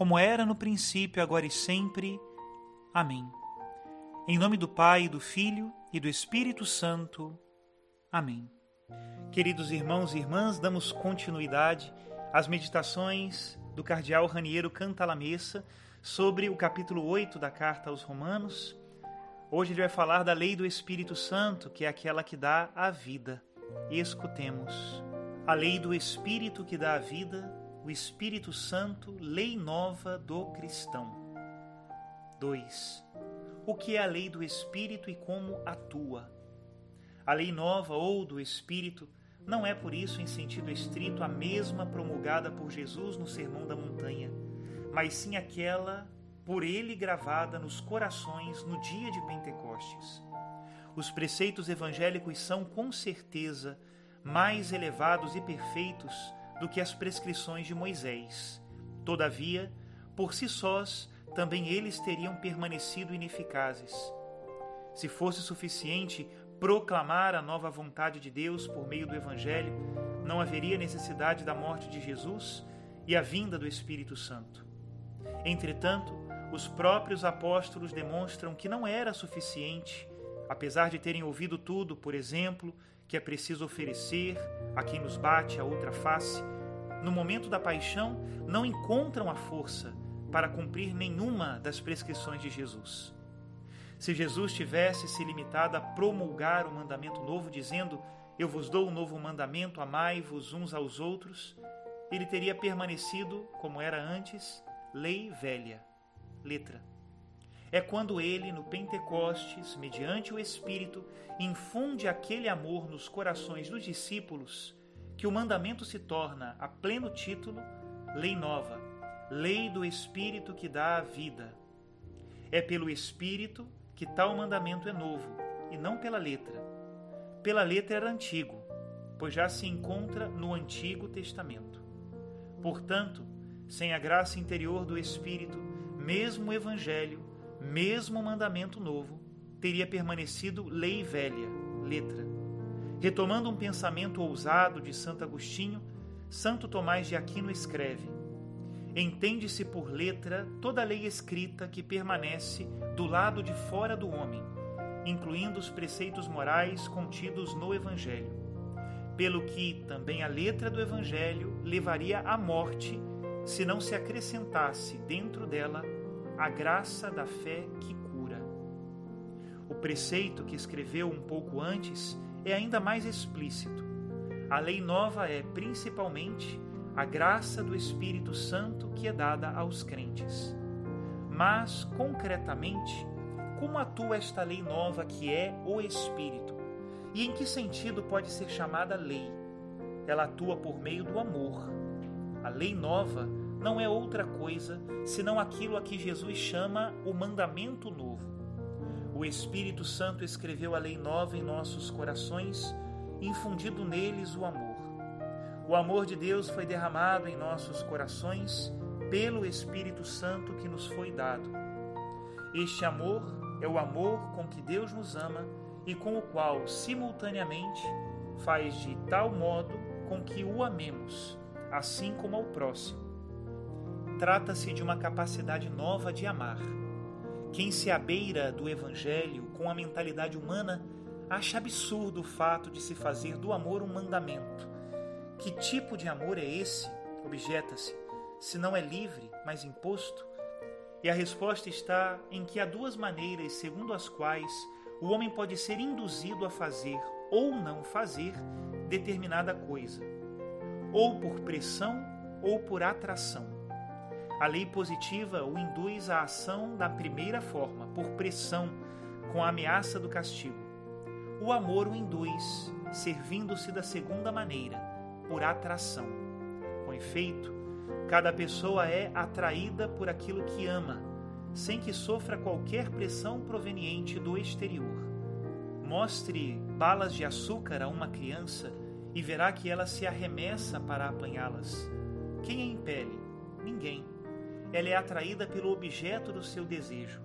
como era no princípio, agora e sempre. Amém. Em nome do Pai, do Filho e do Espírito Santo. Amém. Queridos irmãos e irmãs, damos continuidade às meditações do cardeal Raniero Cantalamessa sobre o capítulo 8 da carta aos Romanos. Hoje ele vai falar da lei do Espírito Santo, que é aquela que dá a vida. E escutemos. A lei do Espírito que dá a vida o Espírito Santo, lei nova do cristão. 2. O que é a lei do Espírito e como atua? A lei nova ou do Espírito não é por isso em sentido estrito a mesma promulgada por Jesus no Sermão da Montanha, mas sim aquela por ele gravada nos corações no dia de Pentecostes. Os preceitos evangélicos são, com certeza, mais elevados e perfeitos do que as prescrições de Moisés. Todavia, por si sós, também eles teriam permanecido ineficazes. Se fosse suficiente proclamar a nova vontade de Deus por meio do Evangelho, não haveria necessidade da morte de Jesus e a vinda do Espírito Santo. Entretanto, os próprios apóstolos demonstram que não era suficiente, apesar de terem ouvido tudo, por exemplo, que é preciso oferecer a quem nos bate a outra face, no momento da paixão não encontram a força para cumprir nenhuma das prescrições de Jesus. Se Jesus tivesse se limitado a promulgar o mandamento novo, dizendo: Eu vos dou um novo mandamento, amai-vos uns aos outros, ele teria permanecido, como era antes, lei velha, letra é quando ele, no Pentecostes, mediante o Espírito, infunde aquele amor nos corações dos discípulos, que o mandamento se torna, a pleno título, lei nova, lei do Espírito que dá a vida. É pelo Espírito que tal mandamento é novo, e não pela letra. Pela letra era antigo, pois já se encontra no Antigo Testamento. Portanto, sem a graça interior do Espírito, mesmo o Evangelho mesmo o mandamento novo, teria permanecido lei velha, letra. Retomando um pensamento ousado de Santo Agostinho, Santo Tomás de Aquino escreve: Entende-se por letra toda lei escrita que permanece do lado de fora do homem, incluindo os preceitos morais contidos no Evangelho. Pelo que também a letra do Evangelho levaria à morte se não se acrescentasse dentro dela a graça da fé que cura. O preceito que escreveu um pouco antes é ainda mais explícito. A lei nova é, principalmente, a graça do Espírito Santo que é dada aos crentes. Mas, concretamente, como atua esta lei nova que é o Espírito? E em que sentido pode ser chamada lei? Ela atua por meio do amor. A lei nova não é outra coisa senão aquilo a que Jesus chama o mandamento novo. O Espírito Santo escreveu a lei nova em nossos corações, infundido neles o amor. O amor de Deus foi derramado em nossos corações pelo Espírito Santo que nos foi dado. Este amor é o amor com que Deus nos ama e com o qual, simultaneamente, faz de tal modo com que o amemos, assim como ao próximo Trata-se de uma capacidade nova de amar. Quem se abeira do Evangelho com a mentalidade humana acha absurdo o fato de se fazer do amor um mandamento. Que tipo de amor é esse? Objeta-se. Se não é livre, mas imposto? E a resposta está em que há duas maneiras segundo as quais o homem pode ser induzido a fazer ou não fazer determinada coisa, ou por pressão ou por atração. A lei positiva o induz à ação da primeira forma, por pressão, com a ameaça do castigo. O amor o induz, servindo-se da segunda maneira, por atração. Com efeito, cada pessoa é atraída por aquilo que ama, sem que sofra qualquer pressão proveniente do exterior. Mostre balas de açúcar a uma criança e verá que ela se arremessa para apanhá-las. Quem a impele? Ninguém. Ela é atraída pelo objeto do seu desejo.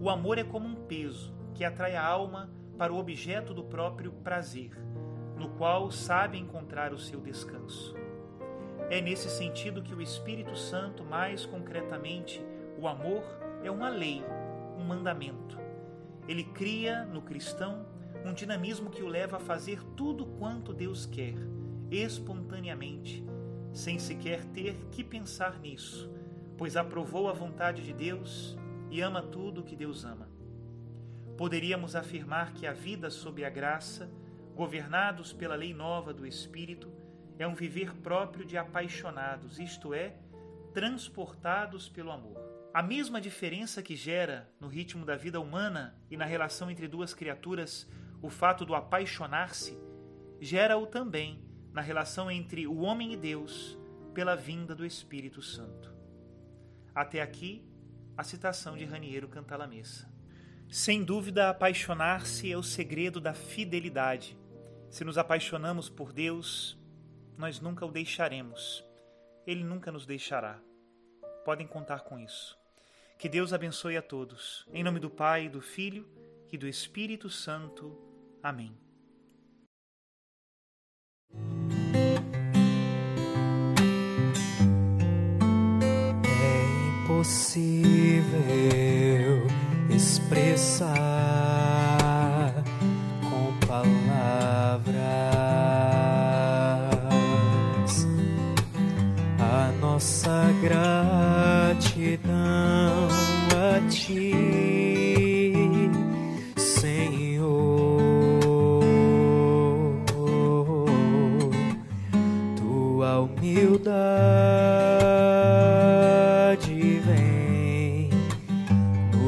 O amor é como um peso que atrai a alma para o objeto do próprio prazer, no qual sabe encontrar o seu descanso. É nesse sentido que o Espírito Santo, mais concretamente, o amor, é uma lei, um mandamento. Ele cria no cristão um dinamismo que o leva a fazer tudo quanto Deus quer, espontaneamente, sem sequer ter que pensar nisso, pois aprovou a vontade de Deus e ama tudo que Deus ama. Poderíamos afirmar que a vida sob a graça, governados pela lei nova do Espírito, é um viver próprio de apaixonados, isto é, transportados pelo amor. A mesma diferença que gera no ritmo da vida humana e na relação entre duas criaturas o fato do apaixonar-se, gera-o também na relação entre o homem e Deus pela vinda do Espírito Santo. Até aqui, a citação de Raniero Cantalamessa. Sem dúvida, apaixonar-se é o segredo da fidelidade. Se nos apaixonamos por Deus, nós nunca o deixaremos. Ele nunca nos deixará. Podem contar com isso. Que Deus abençoe a todos. Em nome do Pai, do Filho e do Espírito Santo. Amém. Impossível expressar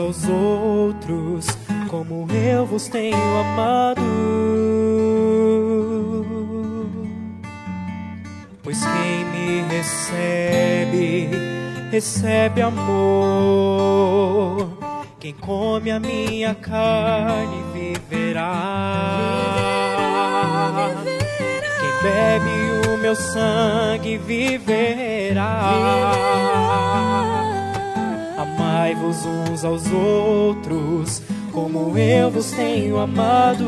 aos outros, como eu vos tenho amado. Pois quem me recebe, recebe amor quem come a minha carne viverá. Quem bebe o meu sangue viverá. Amai-vos uns aos outros, como eu vos tenho amado.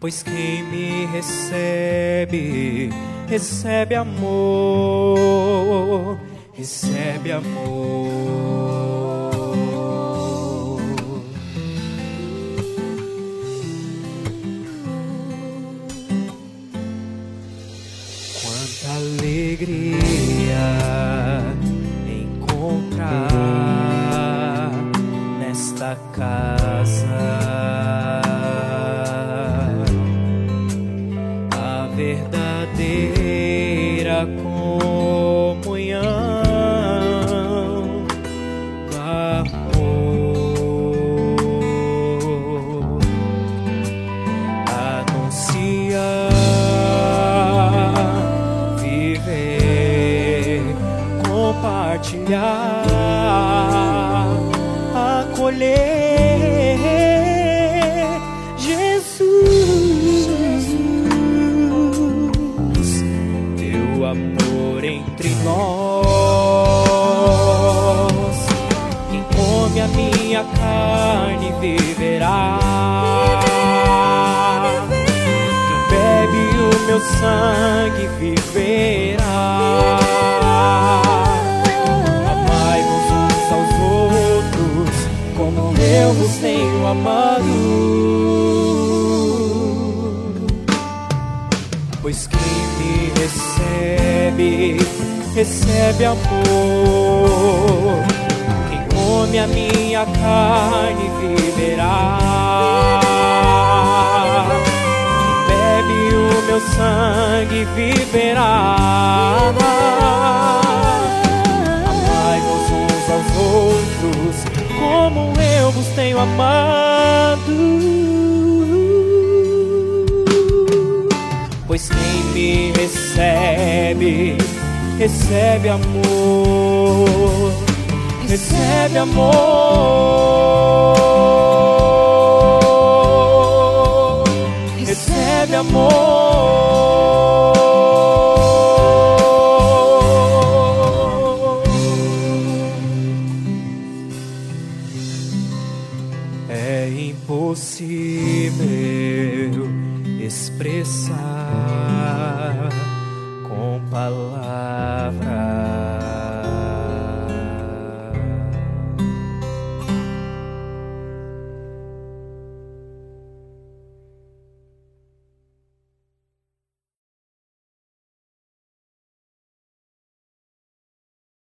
Pois quem me recebe, recebe amor recebe amor. Alegria amor entre nós. Quem come a minha carne viverá. Quem bebe o meu sangue viverá. Amai-vos uns aos outros, como eu vos tenho amado. Pois quem me recebe, recebe amor. Quem come a minha carne viverá. Quem bebe o meu sangue viverá. Amai-vos uns aos outros, como eu vos tenho amado. Recebe, recebe amor, recebe amor, recebe amor. É impossível expressar com palavras